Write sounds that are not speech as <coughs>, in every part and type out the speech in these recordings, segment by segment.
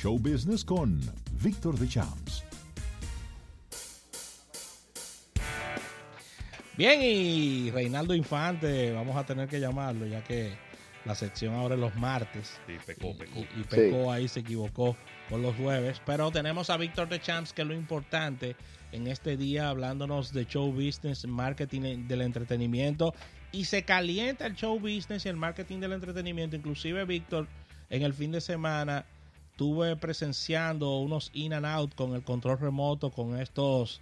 Show Business con Víctor de Champs. Bien, y Reinaldo Infante, vamos a tener que llamarlo, ya que la sección ahora es los martes. Sí, pecó, pecó. Y, y pecó ahí, se equivocó por los jueves. Pero tenemos a Víctor de Champs, que es lo importante en este día, hablándonos de show business, marketing del entretenimiento. Y se calienta el show business y el marketing del entretenimiento. Inclusive, Víctor, en el fin de semana estuve presenciando unos in and out con el control remoto, con estos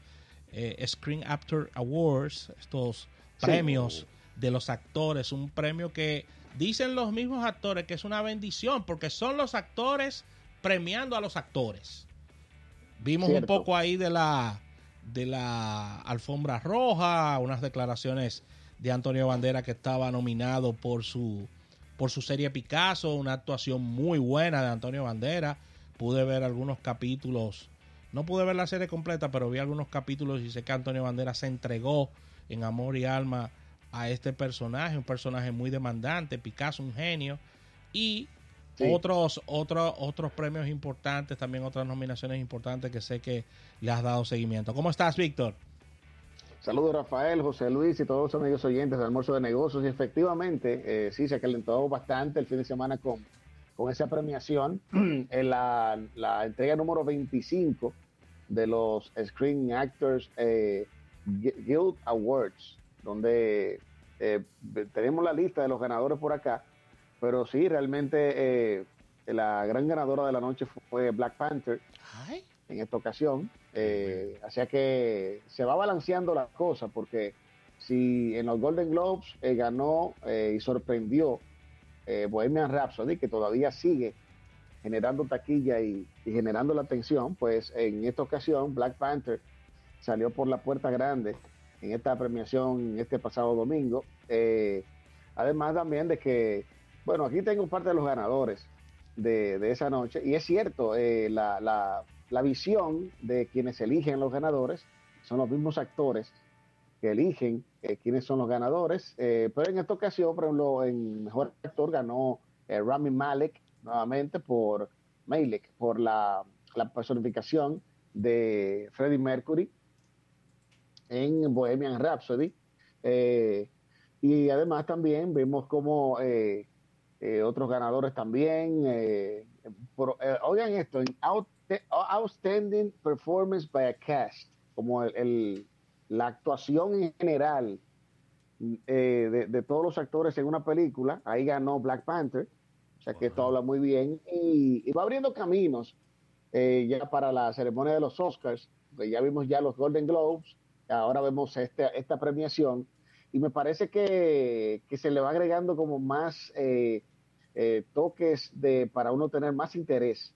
eh, Screen Actor Awards, estos Sí. premios de los actores, un premio que dicen los mismos actores que es una bendición porque son los actores premiando a los actores. Vimos Cierto. un poco ahí de la de la alfombra roja, unas declaraciones de Antonio Bandera que estaba nominado por su por su serie Picasso, una actuación muy buena de Antonio Bandera. Pude ver algunos capítulos, no pude ver la serie completa, pero vi algunos capítulos y sé que Antonio Bandera se entregó en amor y alma a este personaje, un personaje muy demandante, Picasso un genio y Sí. otros otros otros premios importantes, también otras nominaciones importantes que sé que le has dado seguimiento. ¿Cómo estás, Víctor? Saludos Rafael, José Luis y todos los amigos oyentes del almuerzo de negocios. Y efectivamente, eh, sí, se calentó bastante el fin de semana con, con esa premiación en <clears throat> la, la entrega número 25 de los Screen Actors eh, Gui- Guild Awards, donde eh, tenemos la lista de los ganadores por acá, pero sí, realmente eh, la gran ganadora de la noche fue Black Panther Ay, en esta ocasión. Eh, sea que se va balanceando la cosa porque si en los Golden Globes eh, ganó eh, y sorprendió eh, Bohemian Rhapsody, que todavía sigue generando taquilla y, generando la atención, pues en esta ocasión Black Panther salió por la puerta grande en esta premiación este pasado domingo. Además también de que, bueno, aquí tengo parte de los ganadores de, esa noche y es cierto, la, la visión de quienes eligen los ganadores son los mismos actores que eligen eh, quiénes son los ganadores, eh, pero en esta ocasión, por ejemplo, en Mejor Actor ganó eh, Rami Malek nuevamente por Malek, por la, la personificación de Freddie Mercury en Bohemian Rhapsody. Eh, y además también vimos como otros ganadores también. por- oigan esto, en Out- Outstanding Performance by a Cast, como el, el- la actuación en general eh, de, de todos los actores en una película. Ahí ganó Black Panther. O sea que esto habla muy bien. Y, y va abriendo caminos eh, ya para la ceremonia de los Oscars. que ya vimos ya los Golden Globes. Ahora vemos esta, esta premiación. Y me parece que, que se le va agregando como más eh, eh, toques de, para uno tener más interés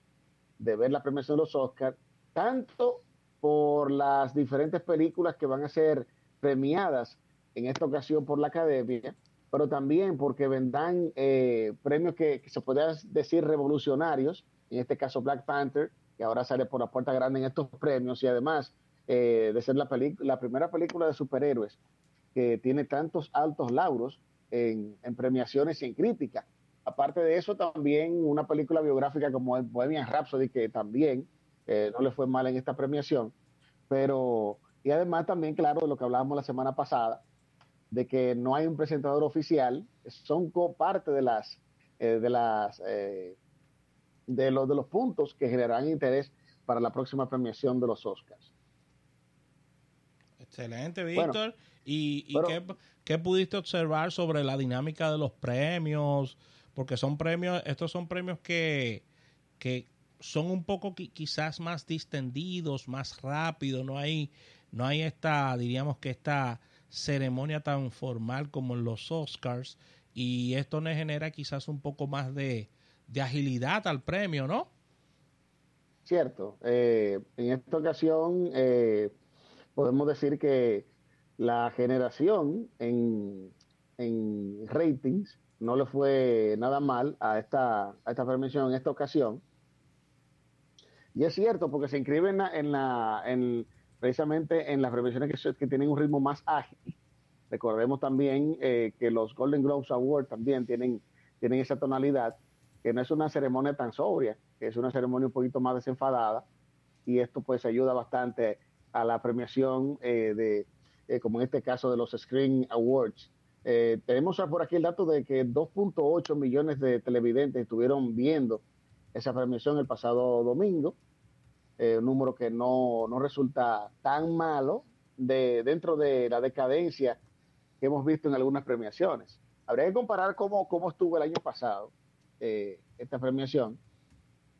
de ver la premiación de los Oscars, tanto por las diferentes películas que van a ser premiadas en esta ocasión por la academia, pero también porque vendrán eh, premios que, se podrían decir revolucionarios, en este caso Black Panther, que ahora sale por la puerta grande en estos premios y además eh, de ser la, la primera película de superhéroes que tiene tantos altos lauros en, en premiaciones y en crítica. Aparte de eso, también una película biográfica como el Bohemian Rhapsody, que también eh, no le fue mal en esta premiación. Pero, y además también, claro, de lo que hablábamos la semana pasada, de que no hay un presentador oficial, son parte de las, eh, de las, eh, de los, de los puntos que generarán interés para la próxima premiación de los Oscars. excelente, Bueno, Víctor. ¿Y, y pero- qué, qué pudiste observar sobre la dinámica de los premios? Porque son premios, estos son premios que, que son un poco qui- quizás más distendidos, más rápidos, no hay, no hay esta, diríamos que esta ceremonia tan formal como en los Oscars, y esto nos genera quizás un poco más de, de agilidad al premio, ¿no? Cierto. Eh, en esta ocasión eh, podemos decir que la generación en, en ratings no le fue nada mal a esta, a esta en esta ocasión. Y es cierto, porque se inscriben en, la, en, la- en- precisamente en las premiaciones que tienen un ritmo más ágil. Recordemos también eh, que los Golden Globes Awards también tienen, tienen esa tonalidad, que no es una ceremonia tan sobria, que es una ceremonia un poquito más desenfadada, y esto pues ayuda bastante a la premiación eh, de, eh, como en este caso de los Screen Awards. Eh, tenemos por aquí el dato de que 2.8 millones de televidentes estuvieron viendo esa premiación el pasado domingo, un número que no, no, resulta tan malo de, dentro de la decadencia que hemos visto en algunas premiaciones. Habría que comparar cómo, cómo estuvo el año pasado esta premiación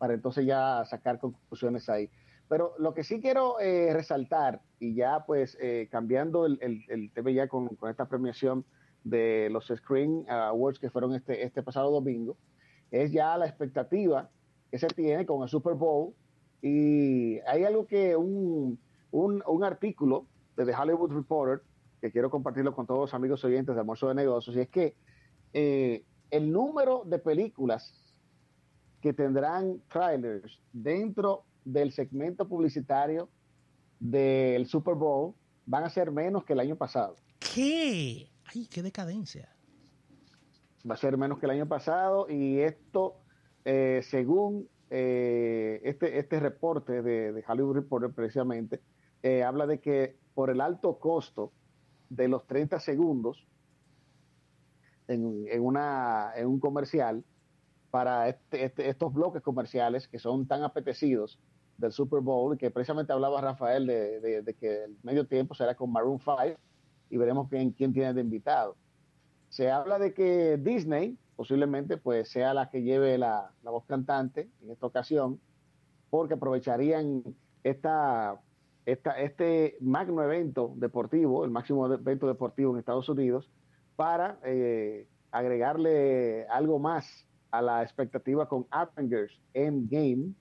para entonces ya sacar conclusiones ahí. Pero lo que sí quiero eh, resaltar, y ya pues eh, cambiando el, el, tema ya con, esta premiación de los Screen Awards que fueron este, este pasado domingo, es ya la expectativa que se tiene con el Super Bowl. Y hay algo que un, un, artículo de The Hollywood Reporter, que quiero compartirlo con todos los amigos oyentes de Almuerzo de Negocios, y es que eh, el número de películas que tendrán trailers dentro del segmento publicitario del Super Bowl van a ser menos que el año pasado. ¿Qué? ¡Ay, qué decadencia! Va a ser menos que el año pasado y esto, eh, según eh, este, este reporte de, Hollywood Reporter precisamente, eh, habla de que por el alto costo de los 30 segundos en, en, una, en un comercial, para este, este, estos bloques comerciales que son tan apetecidos del Super Bowl, que precisamente hablaba Rafael de, que el medio tiempo será con Maroon 5 y veremos quién, quién tiene de invitado. Se habla de que Disney posiblemente pues sea la que lleve la, voz cantante en esta ocasión, porque aprovecharían esta, esta, este magno evento deportivo, el máximo evento deportivo en Estados Unidos, para eh, agregarle algo más a la expectativa con Avengers Endgame,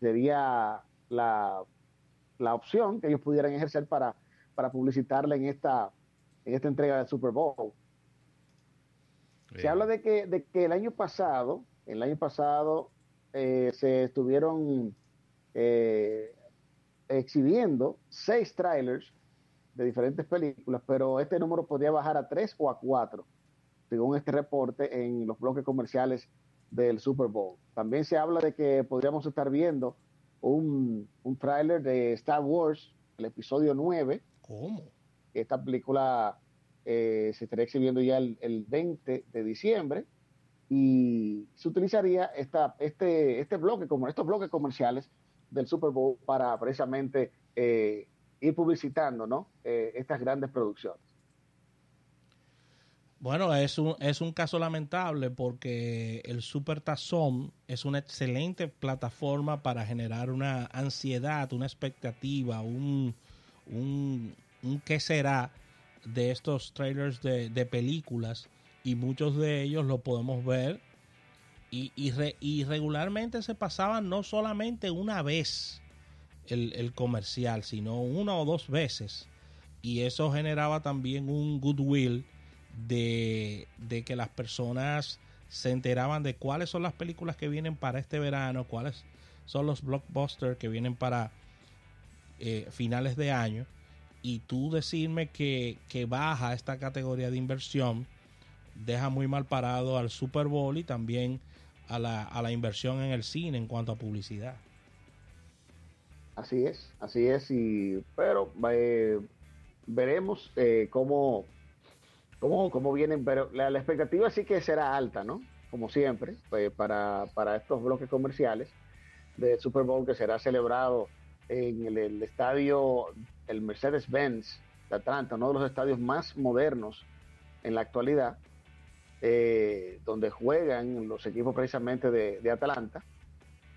sería la, la opción que ellos pudieran ejercer para, para publicitarla en esta, en esta entrega del Super Bowl. Se habla de que, de que el año pasado, el año pasado eh, se estuvieron eh, exhibiendo seis trailers de diferentes películas, pero este número podría bajar a tres o a cuatro, según este reporte en los bloques comerciales del Super Bowl. También se habla de que podríamos estar viendo un, un tráiler de Star Wars, el episodio 9. ¿Cómo? Esta película eh, se estaría exhibiendo ya el, el, 20 de diciembre y se utilizaría esta, este, este bloque, como estos bloques comerciales del Super Bowl para precisamente eh, ir publicitando ¿no? Eh, estas grandes producciones. Bueno, es un, es un caso lamentable porque el Super Tazón es una excelente plataforma para generar una ansiedad, una expectativa, un, un, qué será de estos trailers de, películas y muchos de ellos lo podemos ver y, y, regularmente se pasaban no solamente una vez el, el comercial, sino una o dos veces y eso generaba también un goodwill de, que las personas se enteraban de cuáles son las películas que vienen para este verano, cuáles son los blockbusters que vienen para eh, finales de año. Y tú decirme que, baja esta categoría de inversión deja muy mal parado al Super Bowl y también a la, a la inversión en el cine en cuanto a publicidad. Así es, así es, y pero eh, veremos eh, cómo cómo, cómo vienen, pero la, expectativa sí que será alta, ¿no? Como siempre, pues, para, para, estos bloques comerciales de Super Bowl que será celebrado en el, estadio, el Mercedes-Benz de Atlanta, uno de los estadios más modernos en la actualidad, eh, donde juegan los equipos precisamente de, de Atlanta.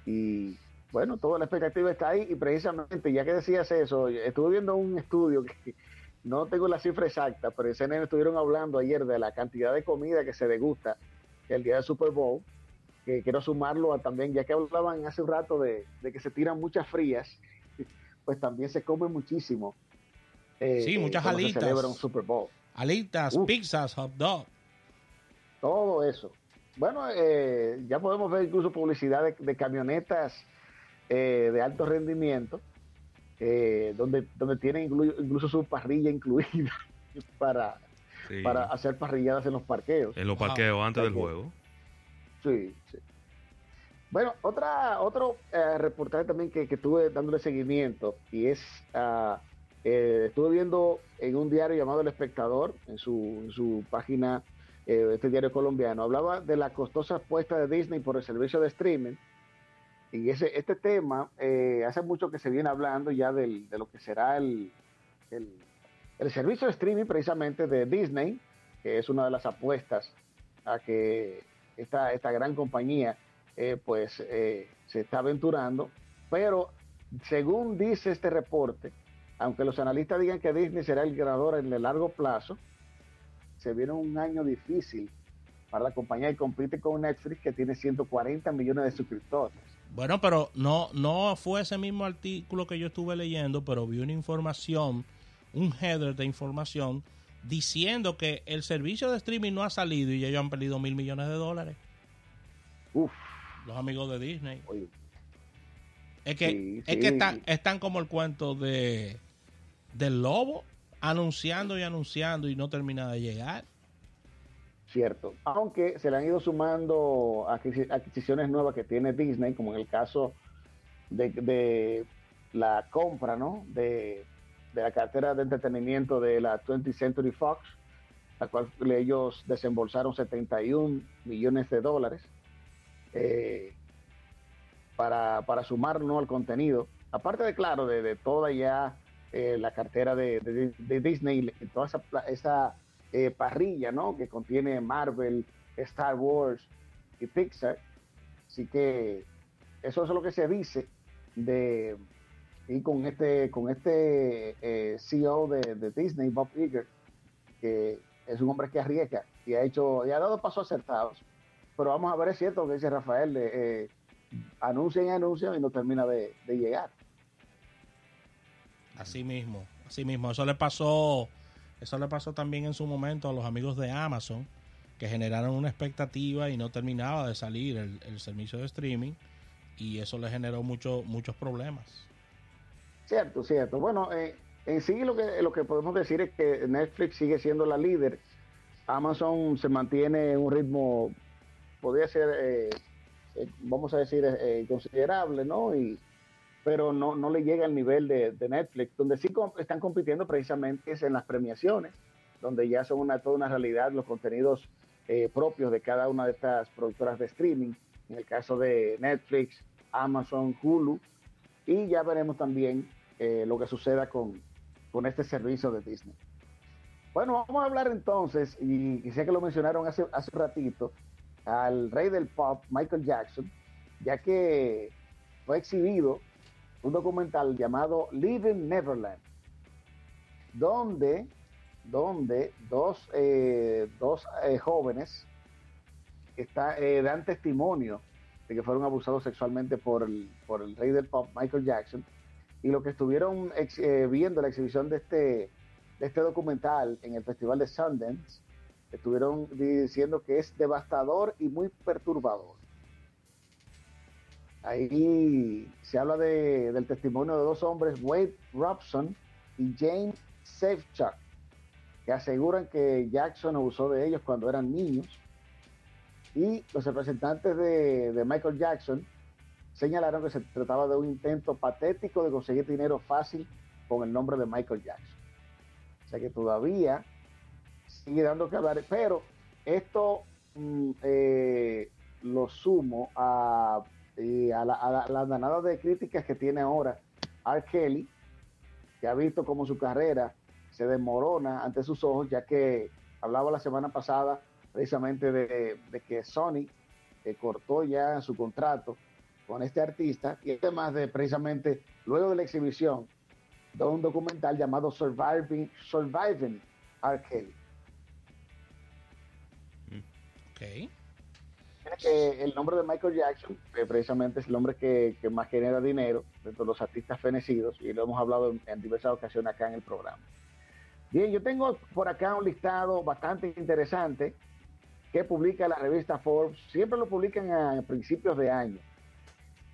Y bueno, toda la expectativa está ahí y precisamente, ya que decías eso, estuve viendo un estudio que, no tengo la cifra exacta, pero en CNN estuvieron hablando ayer de la cantidad de comida que se degusta el día del Super Bowl. Que quiero sumarlo a también, ya que hablaban hace un rato de, que se tiran muchas frías, <laughs> pues también se come muchísimo. Eh, sí, muchas alitas. Se celebra un Super Bowl. Alitas, pizzas, hot dog. Todo eso. Bueno, eh, ya podemos ver incluso publicidad de, camionetas eh, de alto rendimiento eh, donde, donde tienen incluso su parrilla <laughs> incluida para, para hacer parrilladas en los parqueos. En los parqueos antes del juego. Sí, sí. Bueno, otra, otro eh, reportaje también que, que, estuve dándole seguimiento y es, uh, estuve viendo en un diario llamado El Espectador, en su, su página, eh, este diario colombiano, hablaba de la costosa apuesta de Disney por el servicio de streaming. Y ese, este tema, hace mucho que se viene hablando ya del, de lo que será el, el, el servicio de streaming precisamente de Disney, que es una de las apuestas a que esta, esta gran compañía eh, pues eh, se está aventurando, pero según dice este reporte, aunque los analistas digan que Disney será el ganador en el largo plazo, se viene un año difícil para la compañía y compite con Netflix que tiene 140 millones de suscriptores. Bueno, pero no, no fue ese mismo artículo que yo estuve leyendo, pero vi una información, un header de información diciendo que el servicio de streaming no ha salido y ellos han perdido mil millones de dólares. Uf. Los amigos de Disney. Oye. Es que, sí, es sí. que están, están como el cuento de del lobo, anunciando y anunciando y no termina de llegar. Cierto. Aunque se le han ido sumando adquisiciones nuevas que tiene Disney, como en el caso de, de la compra, ¿no? De, de, la cartera de entretenimiento de la 20th Century Fox, la cual ellos desembolsaron 71 millones de dólares eh, para, para sumar ¿no? al contenido. Aparte de, claro, de, toda ya eh, la cartera de, Disney, toda esa, esa eh, parrilla ¿no? que contiene Marvel, Star Wars y Pixar. Así que eso es lo que se dice de y con este con este eh, CEO de, de, Disney, Bob Iger, que es un hombre que arriesga y ha hecho y ha dado pasos acertados. Pero vamos a ver, es cierto lo que dice Rafael, eh, anuncian y anuncian y no termina de, de, llegar. Así mismo, así mismo. Eso le pasó, eso le pasó también en su momento a los amigos de Amazon, que generaron una expectativa y no terminaba de salir el, el servicio de streaming, y eso le generó mucho, muchos problemas. Cierto, cierto. Bueno, eh, en sí lo que, lo que podemos decir es que Netflix sigue siendo la líder. Amazon se mantiene en un ritmo, podría ser, eh, eh, vamos a decir, eh, considerable, ¿no? Y, pero no, no le llega al nivel de, Netflix, donde sí están compitiendo precisamente en las premiaciones, donde ya son una, toda una realidad los contenidos propios de cada una de estas productoras de streaming, en el caso de Netflix, Amazon, Hulu, y ya veremos también lo que suceda con, con, este servicio de Disney. Bueno, vamos a hablar entonces, y, y sé que lo mencionaron hace, hace ratito, al rey del pop, Michael Jackson, ya que fue exhibido un documental llamado Living Neverland, donde, donde dos, eh, dos eh, jóvenes está, eh, dan testimonio de que fueron abusados sexualmente por el, por el rey del pop, Michael Jackson, y lo que estuvieron eh, viendo la exhibición de este, de este documental en el Festival de Sundance, estuvieron diciendo que es devastador y muy perturbador. Ahí se habla de, del testimonio de dos hombres, Wade Robson y James Safechuck, que aseguran que Jackson abusó de ellos cuando eran niños y los representantes de, de, Michael Jackson señalaron que se trataba de un intento patético de conseguir dinero fácil con el nombre de Michael Jackson. O sea que todavía sigue dando que hablar, pero esto mm, eh, lo sumo a, la, a, la, a danada de críticas que tiene ahora R. Kelly, que ha visto como su carrera se desmorona ante sus ojos, ya que hablaba la semana pasada precisamente de, de que Sony eh, cortó ya su contrato con este artista y además de precisamente luego de la exhibición de un documental llamado Surviving, Surviving R. Kelly. El nombre de Michael Jackson precisamente es el hombre que, más genera dinero de todos los artistas fenecidos y lo hemos hablado en, en diversas ocasiones acá en el programa. Bien, yo tengo por acá un listado bastante interesante que publica la revista Forbes, siempre lo publican a principios de año.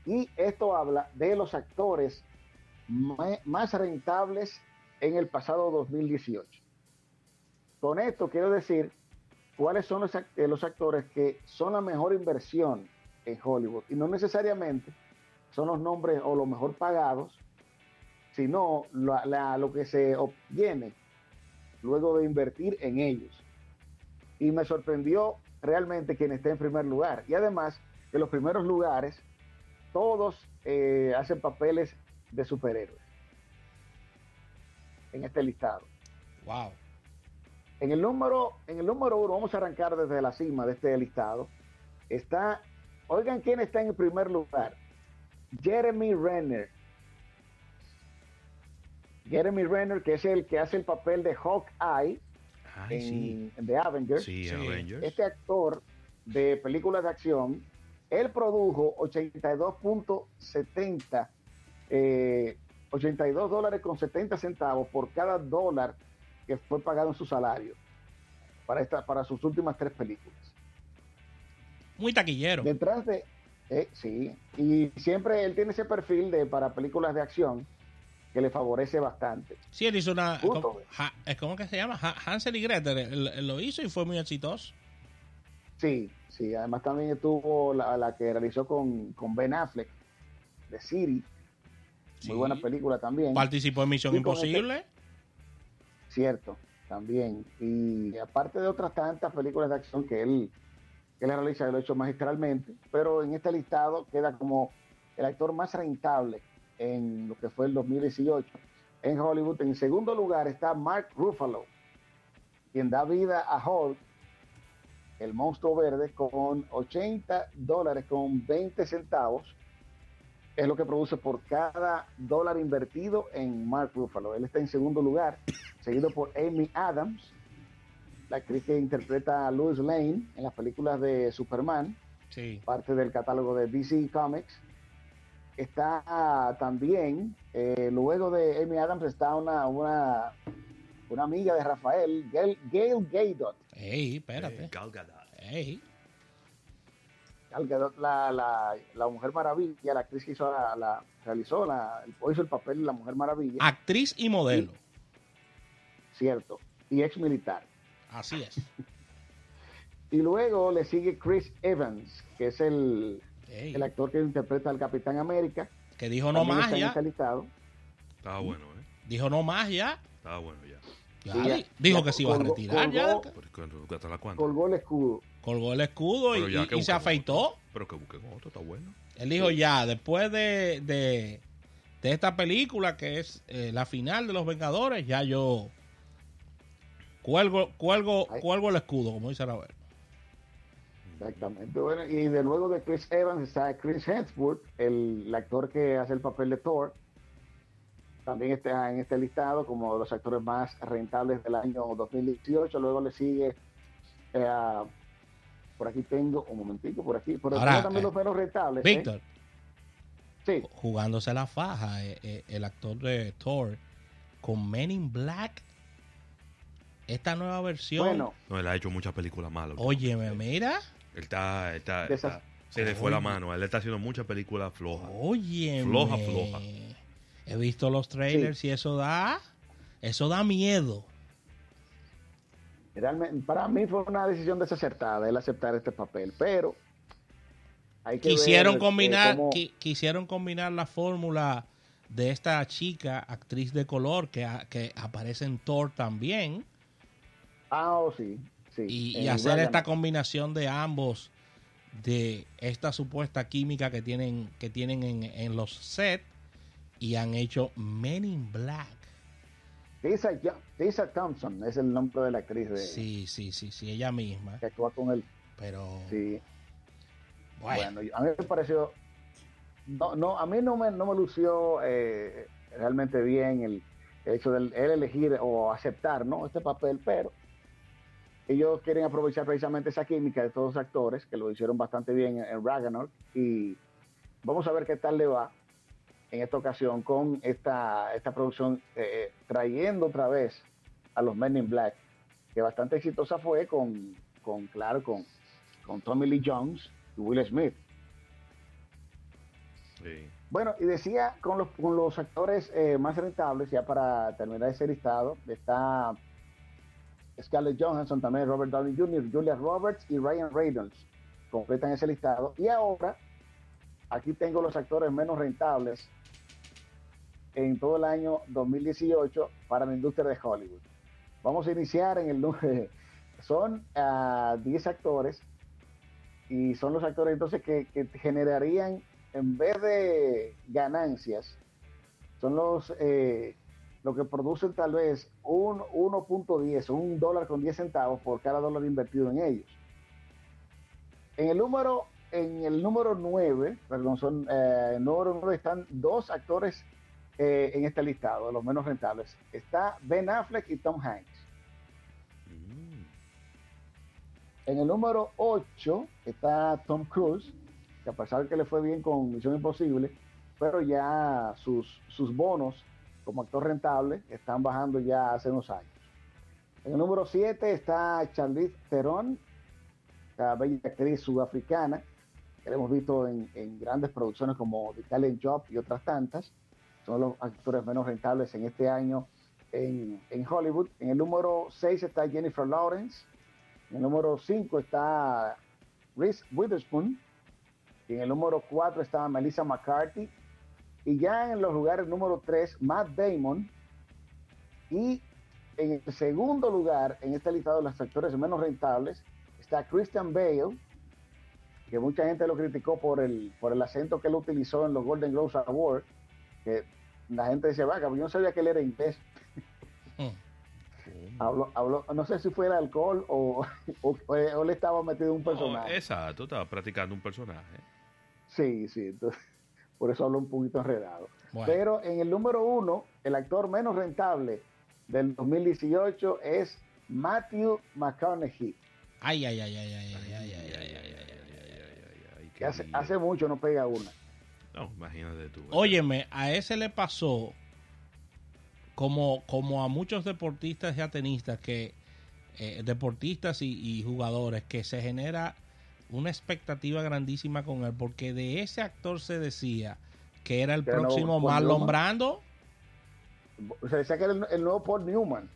Y esto habla de los actores más rentables en el pasado 2018. Con esto quiero decir cuáles son los, los actores que son la mejor inversión en Hollywood. Y no necesariamente son los nombres o los mejor pagados, sino lo que se obtiene luego de invertir en ellos. Y me sorprendió realmente quien esté en primer lugar. Y además que los primeros lugares, todos eh, hacen papeles de superhéroes en este listado. Wow. En el número, en el número uno, vamos a arrancar desde la cima de este listado. Está, oigan quién está en el primer lugar. Jeremy Renner. Jeremy Renner, que es el que hace el papel de Hawkeye en, The Avengers. Sí, Avengers. Este actor de películas de acción, él produjo 82.70, 82 eh, dólares con 70 centavos por cada dólar que fue pagado en su salario para, esta, para sus últimas tres películas. Muy taquillero. Detrás de, eh, sí, y siempre él tiene ese perfil de para películas de acción que le favorece bastante. Sí, él hizo una. ¿cómo, ¿Cómo que se llama? Hansel y Gretel. Él, lo hizo y fue muy exitoso. Sí, sí. Además, también estuvo la, que realizó con, Ben Affleck, de Siri. Muy buena película también. Participó en Misión Imposible. Cierto, también. Y aparte de otras tantas películas de acción que él, que él realiza, lo ha hecho magistralmente. Pero en este listado queda como el actor más rentable en lo que fue el 2018 en Hollywood. En segundo lugar está Mark Ruffalo, quien da vida a Hulk, el monstruo verde, con 80 dólares con 20 centavos. Es lo que produce por cada dólar invertido en Mark Ruffalo. Él está en segundo lugar, <coughs> seguido por Amy Adams, la actriz que interpreta a Louis Lane en las películas de Superman, parte del catálogo de DC Comics está también, eh, luego de Amy Adams, está una, una, una amiga de Rafael, Gail, Gail Gadot. Ey, espérate. Gal Gadot. Ey. La, la, la, Mujer Maravilla, la actriz que hizo la, la realizó, la, hizo el papel de la Mujer Maravilla. Actriz y modelo. cierto. Y ex militar. Así es. <laughs> y luego le sigue Chris Evans, que es el el actor que interpreta al Capitán América. Que dijo no más ya. Estaba bueno, ¿eh? Dijo no más ya. Estaba bueno ya. dijo que se iba a retirar ya. Colgó el escudo. Colgó el escudo y, se afeitó. Pero que busquen otro, está bueno. Él dijo ya, después de, de, esta película que es eh, la final de los Vengadores, ya yo cuelgo, cuelgo, cuelgo el escudo, como dice Raúl. Exactamente. Bueno, y de luego de Chris Evans está Chris Hemsworth, el, actor que hace el papel de Thor. También está en este listado como de los actores más rentables del año 2018. Luego le sigue, eh, por aquí tengo, un momentito, por aquí, por aquí también los menos rentables. ¿eh? Víctor. Sí. Jugándose la faja, eh, el actor de Thor con Men in Black esta nueva versión. Bueno, no, él ha hecho muchas películas malas. Óyeme, mira. Él está, está, se le fue la mano. Él está haciendo muchas películas flojas. Oye, floja, floja. He visto los trailers y eso da, eso da miedo. Realmente, para mí fue una decisión desacertada el aceptar este papel, pero hay que quisieron ver, combinar, quisieron combinar la fórmula de esta chica actriz de color que, que aparece en Thor también. Ah, oh, sí y, hacer esta combinación de ambos, de esta supuesta química que tienen, que tienen en, los sets, y han hecho Men in Black. Tisa, Thompson es el nombre de la actriz de. Sí, sí, sí, sí, ella misma. Que actúa con él. Pero. Sí. Bueno, a mí me pareció. No, no, a mí no me, no me lució eh, realmente bien el, hecho de él elegir o aceptar ¿no? este papel, pero ellos quieren aprovechar precisamente esa química de todos los actores, que lo hicieron bastante bien en, Ragnarok, y vamos a ver qué tal le va en esta ocasión con esta, esta producción, eh, trayendo otra vez a los Men in Black, que bastante exitosa fue con, con claro, con, con Tommy Lee Jones y Will Smith. Bueno, y decía con los, con los actores eh, más rentables, ya para terminar ese listado, está Scarlett Johansson también, Robert Downey Jr., Julia Roberts y Ryan Reynolds. completan ese listado. Y ahora, aquí tengo los actores menos rentables en todo el año 2018 para la industria de Hollywood. Vamos a iniciar en el número. Son 10 ah, actores y son los actores entonces que, generarían, en vez de ganancias, son los eh, lo que producen tal vez un 1.10 un dólar con 10 centavos por cada dólar invertido en ellos. En el número, en el número 9, perdón, son, eh, número 9 están dos actores eh, en este listado, los menos rentables. Está Ben Affleck y Tom Hanks. Mm. En el número 8 está Tom Cruise, que a pesar de que le fue bien con Misión Imposible, pero ya sus, sus bonos como actor rentable están bajando ya hace unos años. En el número 7 está Charlize Theron, la bella actriz sudafricana, hemos visto en, en grandes producciones como The Talent Job y otras tantas son los actores menos rentables en este año en, Hollywood. En el número 6 está Jennifer Lawrence. En el número 5 está Reese Witherspoon. Y en el número 4 está Melissa McCarthy. Y ya en los lugares número 3, Matt Damon. Y en el segundo lugar, en este listado de los actores menos rentables, está Christian Bale, que mucha gente lo criticó por el, por el acento que él utilizó en los Golden Globes Awards, que la gente dice, vaca, yo no sabía que él era inglés. Mm. no sé si fue el alcohol o, o, le estaba metido un personaje. exacto, estaba practicando un personaje. Sí, sí, por eso hablo un poquito enredado. Pero en el número uno, el actor menos rentable del 2018 es Matthew McConaughey. Ay, ay, ay, ay, ay, ay, ay, ay, ay, ay, hace, hace mucho no pega una. No, imagínate tú. Óyeme, a ese le pasó como, como a muchos deportistas y atenistas que eh, deportistas y, jugadores que se genera una expectativa grandísima con él porque de ese actor se decía que era el próximo Marlon Brando. Se decía que era el, nuevo Paul Newman.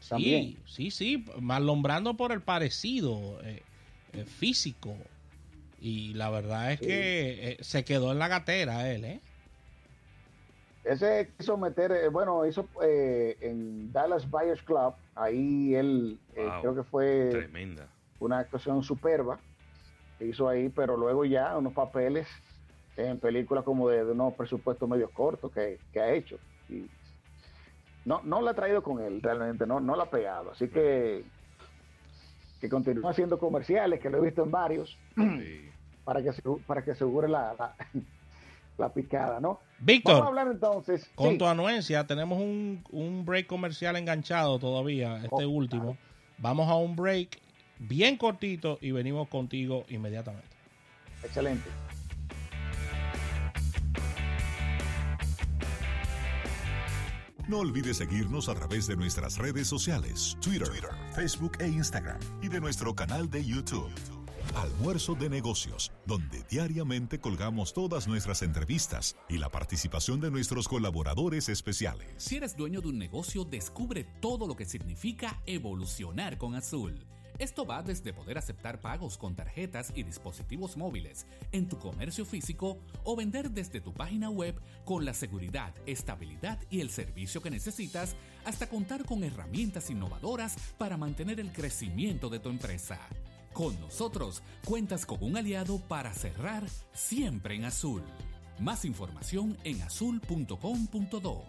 Sí, sí, sí, Marlon Brando por el parecido eh, eh, físico y la verdad es que eh, se quedó en la gatera él, ¿eh? Ese quiso meter, eh, bueno, hizo eh, en Dallas Buyers Club, ahí él creo que fue tremenda. una actuación superba que hizo ahí, pero luego ya unos papeles en películas como de, unos presupuestos medios cortos que, ha hecho. Y no, no la ha traído con él realmente, no, no la ha pegado. Así que que continúa haciendo comerciales, que lo he visto en varios. Sí <clears throat> para que, para que asegure la, <laughs> la, picada, ¿no? Víctor, Vamos a hablar entonces. Con tu anuencia, tenemos un, un, break comercial enganchado todavía, este oh, último. Vamos a un break bien cortito y venimos contigo inmediatamente. Excelente. No olvides seguirnos a través de nuestras redes sociales, Twitter, Twitter, Facebook e Instagram, y de nuestro canal de YouTube. Almuerzo de negocios, donde diariamente colgamos todas nuestras entrevistas y la participación de nuestros colaboradores especiales. Si eres dueño de un negocio, descubre todo lo que significa evolucionar con Azul. Esto va desde poder aceptar pagos con tarjetas y dispositivos móviles en tu comercio físico o vender desde tu página web con la seguridad, estabilidad y el servicio que necesitas hasta contar con herramientas innovadoras para mantener el crecimiento de tu empresa. Con nosotros cuentas con un aliado para cerrar siempre en azul. Más información en azul.com.do.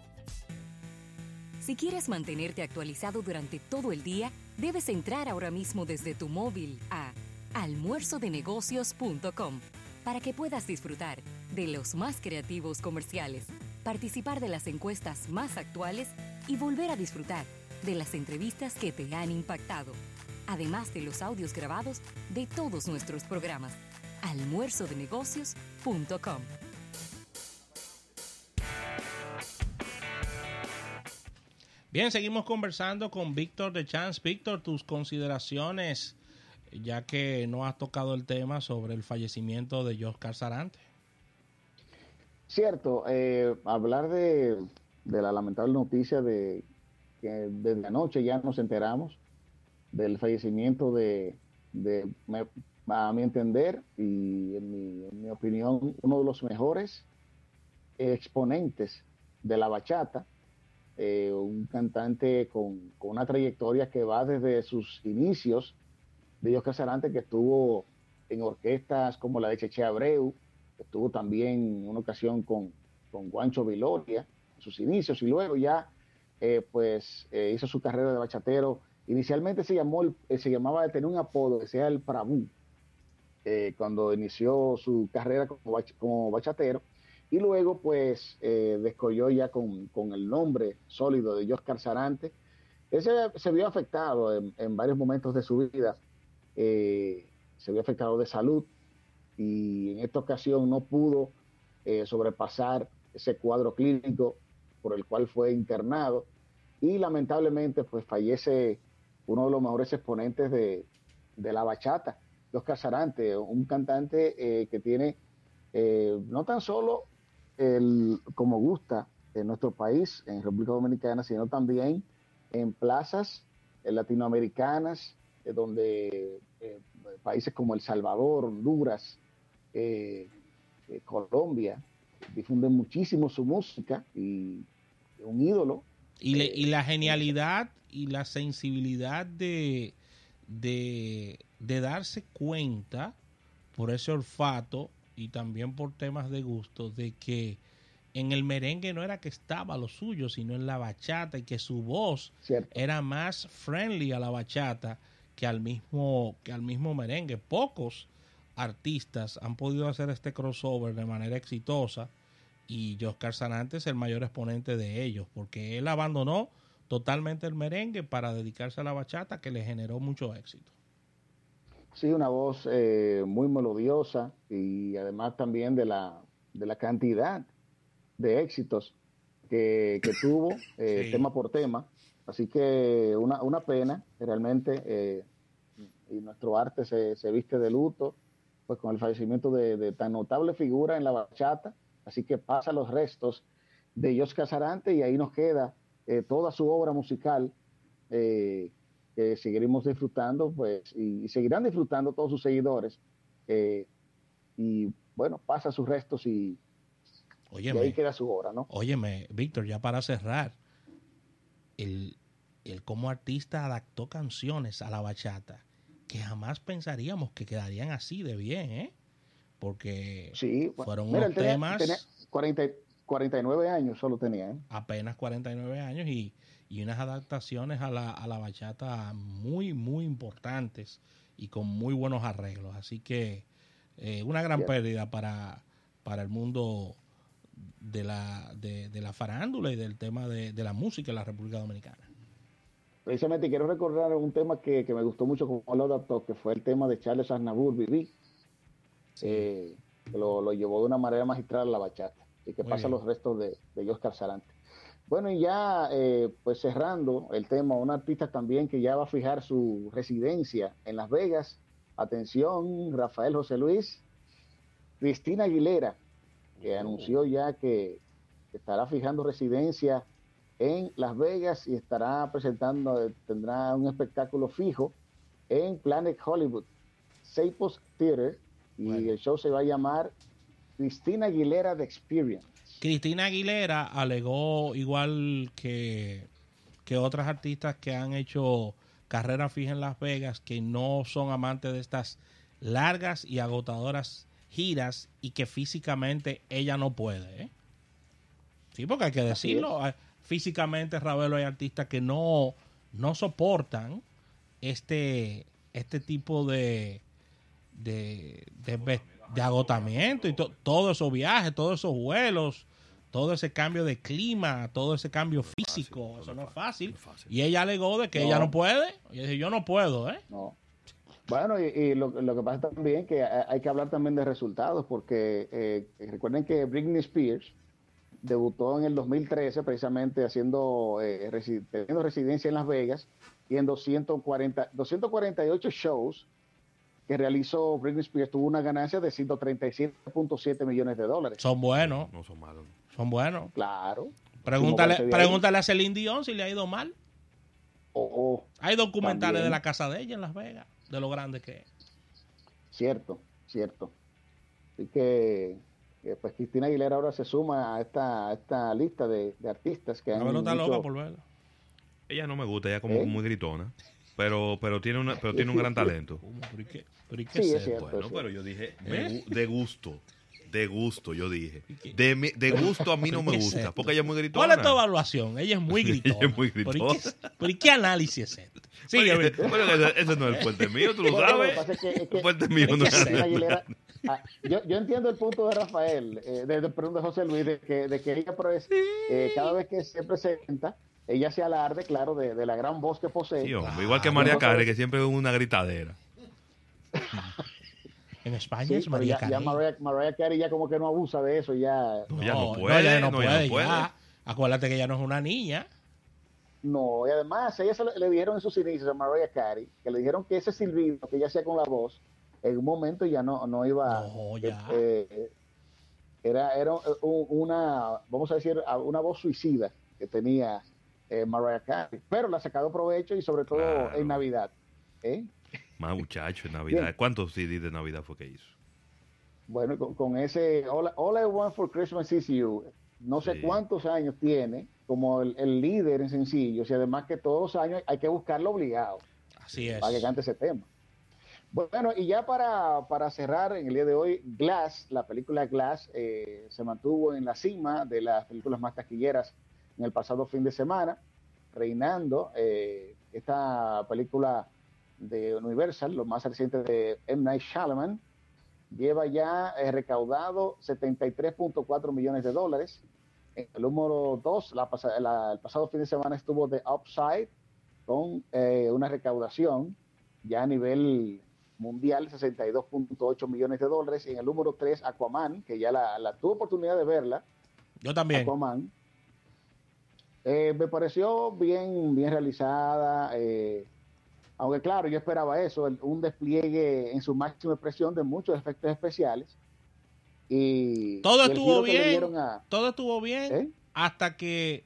Si quieres mantenerte actualizado durante todo el día, debes entrar ahora mismo desde tu móvil a almuerzodenegocios.com para que puedas disfrutar de los más creativos comerciales, participar de las encuestas más actuales y volver a disfrutar de las entrevistas que te han impactado además de los audios grabados de todos nuestros programas. almuerzodenegocios.com. Bien, seguimos conversando con Víctor de Chance. Víctor, tus consideraciones, ya que no has tocado el tema sobre el fallecimiento de Oscar Sarante. Cierto, eh, hablar de, de, la lamentable noticia de que desde anoche ya nos enteramos del fallecimiento de, a mi entender y en mi, opinión, uno de los mejores exponentes de la bachata, eh, un cantante con, una trayectoria que va desde sus inicios, de Dios Casarante, que estuvo en orquestas como la de Cheche Abreu, estuvo también en una ocasión con, con Guancho Viloria, sus inicios, y luego ya eh, pues eh, hizo su carrera de bachatero. Inicialmente se llamó, se llamaba, tenía un apodo que sea el Prabú, eh, cuando inició su carrera como, bachatero, y luego pues eh, descolló ya con, el nombre sólido de Oscar Sarante. Ese se vio afectado en, varios momentos de su vida, eh, se vio afectado de salud y en esta ocasión no pudo sobrepasar ese cuadro clínico por el cual fue internado y lamentablemente pues fallece uno de los mejores exponentes de, de la bachata, Oscar Sarante, un cantante eh, que tiene eh, no tan solo el, como gusta en nuestro país, en República Dominicana, sino también en plazas latinoamericanas, donde eh, países como El Salvador, Honduras, Colombia, difunden muchísimo su música y un ídolo. Y, y la genialidad y la sensibilidad de, de de darse cuenta por ese olfato y también por temas de gusto de que en el merengue no era que estaba lo suyo, sino en la bachata y que su voz era más friendly a la bachata que al mismo que al mismo merengue. Pocos artistas han podido hacer este crossover de manera exitosa y Oscar Sanante es el mayor exponente de ellos porque él abandonó totalmente el merengue para dedicarse a la bachata que le generó mucho éxito. Sí, una voz eh, muy melodiosa y además también de la, de la cantidad de éxitos que, <coughs> tuvo eh, tema por tema. Así que una, una pena, realmente, eh, y nuestro arte se, se, viste de luto, pues con el fallecimiento de, tan notable figura en la bachata. Así que pasa los restos de Jos Casarante y ahí nos queda toda su obra musical que seguiremos disfrutando, pues, y, seguirán disfrutando todos sus seguidores. Eh, y bueno, pasa sus restos y, ahí queda su obra, ¿no? Óyeme, Víctor, ya para cerrar, el, el como artista adaptó canciones a la bachata que jamás pensaríamos que quedarían así de bien, ¿eh? Porque fueron unos temas... 49 años solo tenía, ¿eh? Apenas 49 años y y unas adaptaciones a la, a la bachata muy, muy importantes y con muy buenos arreglos. Así que eh, una gran pérdida para, para el mundo de la, de, la farándula y del tema de, la música en la República Dominicana. Precisamente quiero recordar un tema que, me gustó mucho como lo adaptó, que fue el tema de Charles Aznavour, Viví, eh, lo, llevó de una manera magistral a la bachata y que pasa los restos de, de Oscar Sarante. Bueno, y ya eh, pues cerrando el tema, un artista también que ya va a fijar su residencia en Las Vegas. Atención, Rafael José Luis. Cristina Aguilera, que anunció ya que estará fijando residencia en Las Vegas y estará presentando, tendrá un espectáculo fijo en Planet Hollywood, Sapos Theater, y el show se va a llamar Cristina Aguilera The Experience. Cristina Aguilera alegó, igual que, que otras artistas que han hecho carrera fija en Las Vegas, que no son amantes de estas largas y agotadoras giras y que físicamente ella no puede. ¿eh? Sí, porque hay que decirlo. Físicamente, Ravelo, hay artistas que no, no soportan este, este tipo de, de, de, agotamiento y todos esos viajes, todos esos vuelos todo ese cambio de clima, todo ese cambio físico, eso no es fácil. Y ella alegó de que ella no puede. Y dice, yo no puedo, ¿eh? No. Bueno, y, lo, que pasa también que hay que hablar también de resultados, porque eh, recuerden que Britney Spears debutó en el 2013 precisamente haciendo eh, teniendo residencia en Las Vegas y en 240, 248 shows que realizó Britney Spears tuvo una ganancia de 137.7 millones de dólares. Son buenos. No son malos. Son buenos. Claro. Pregúntale, pregúntale a Celine Dion si le ha ido mal. Oh, Hay documentales de la casa de ella en Las Vegas, de lo grande que es. Cierto, cierto. Así que, pues Cristina Aguilera ahora se suma a esta, esta lista de, artistas que han. está loca por verla. Ella no me gusta, ella como ¿Eh? muy gritona. Pero, pero tiene una, pero tiene un gran talento. ¿Pero qué, sí, es cierto, bueno, pero yo dije ¿Eh? de gusto. De gusto, yo dije. De, de gusto a mí no me gusta, porque ella es muy gritona. ¿Cuál es tu evaluación? Ella es muy gritona. <laughs> ella es muy gritona. ¿Pero y qué, análisis es este? Sí, bueno, ese, no es el puente mío, tú lo sabes. el puente mío no es ah, yo, yo, entiendo el punto de Rafael, eh, de, de, de José Luis, de que, de que ella pues, eh, cada vez que se presenta, ella se alarde, claro, de, de la gran voz que posee. igual que María Carey, que siempre es una gritadera. <laughs> en España es María Carey. Ya María, Carey ya como que no abusa de eso, ya. No, ya no puede, ya no, puede. Acuérdate que ella no es una niña. No, y además, ella se le, dijeron en sus inicios a Mariah Carey, que le dijeron que ese silbido que ella hacía con la voz, en un momento ya no, no iba. No, ya. Eh, era, era una, vamos a decir, una voz suicida que tenía eh, Mariah Carey, pero la ha sacado provecho y sobre todo en Navidad. ¿eh? Más muchacho en <laughs> Navidad. ¿Cuántos CD de Navidad fue que hizo? Bueno, con, ese All, I Want for Christmas is You, no sé cuántos años tiene como el, líder en sencillos y además que todos los años hay que buscarlo obligado. Así es. Para que cante ese tema. Bueno, y ya para, para cerrar en el día de hoy, Glass, la película Glass, eh, se mantuvo en la cima de las películas más taquilleras en el pasado fin de semana, reinando eh, esta película de Universal, lo más reciente de M. Night Shyamalan, lleva ya eh, recaudado 73.4 millones de dólares. El número 2, el pasado fin de semana estuvo The Upside con eh, una recaudación ya a nivel mundial, 62.8 millones de dólares. Y en el número 3, Aquaman, que ya la, la tuve oportunidad de verla. Yo también. Aquaman eh, me pareció bien, bien realizada, eh, aunque claro, yo esperaba eso, un despliegue en su máxima expresión de muchos efectos especiales. Y todo estuvo bien, todo estuvo bien hasta que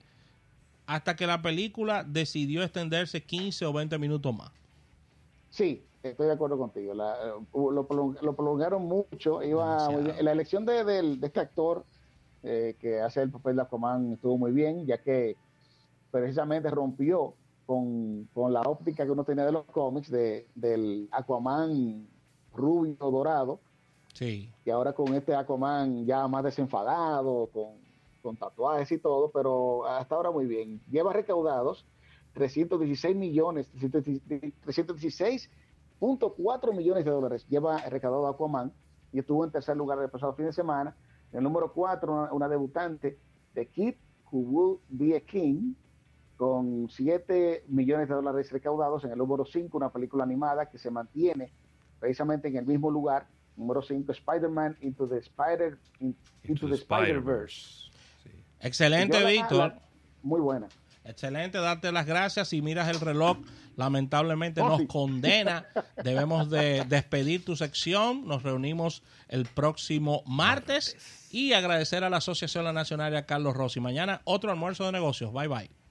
hasta que la película decidió extenderse 15 o 20 minutos más. Sí, estoy de acuerdo contigo. Eh, lo, prolongaron mucho. Iba La elección de, este actor que hace el papel de Aquaman estuvo muy bien, ya que precisamente rompió con, la óptica que uno tenía de los cómics de, del Aquaman rubio dorado. Sí. Y ahora con este Aquaman ya más desenfadado, con, con tatuajes y todo, pero hasta ahora muy bien. Lleva recaudados 316 millones, 316.4 millones de dólares. Lleva recaudado Aquaman y estuvo en tercer lugar el pasado fin de semana. En el número 4, una, una debutante de Kid Who Will Be a King, con 7 millones de dólares recaudados. En el número 5, una película animada que se mantiene precisamente en el mismo lugar. Número 5, Spider-Man Into the Spider Into, the, Spider-Verse. Excelente, Víctor. muy buena. Excelente, darte las gracias. Si miras el reloj, lamentablemente nos condena. <laughs> Debemos de despedir tu sección. Nos reunimos el próximo martes y agradecer a la Asociación La Nacional y a Carlos Rossi. Mañana otro almuerzo de negocios. Bye bye.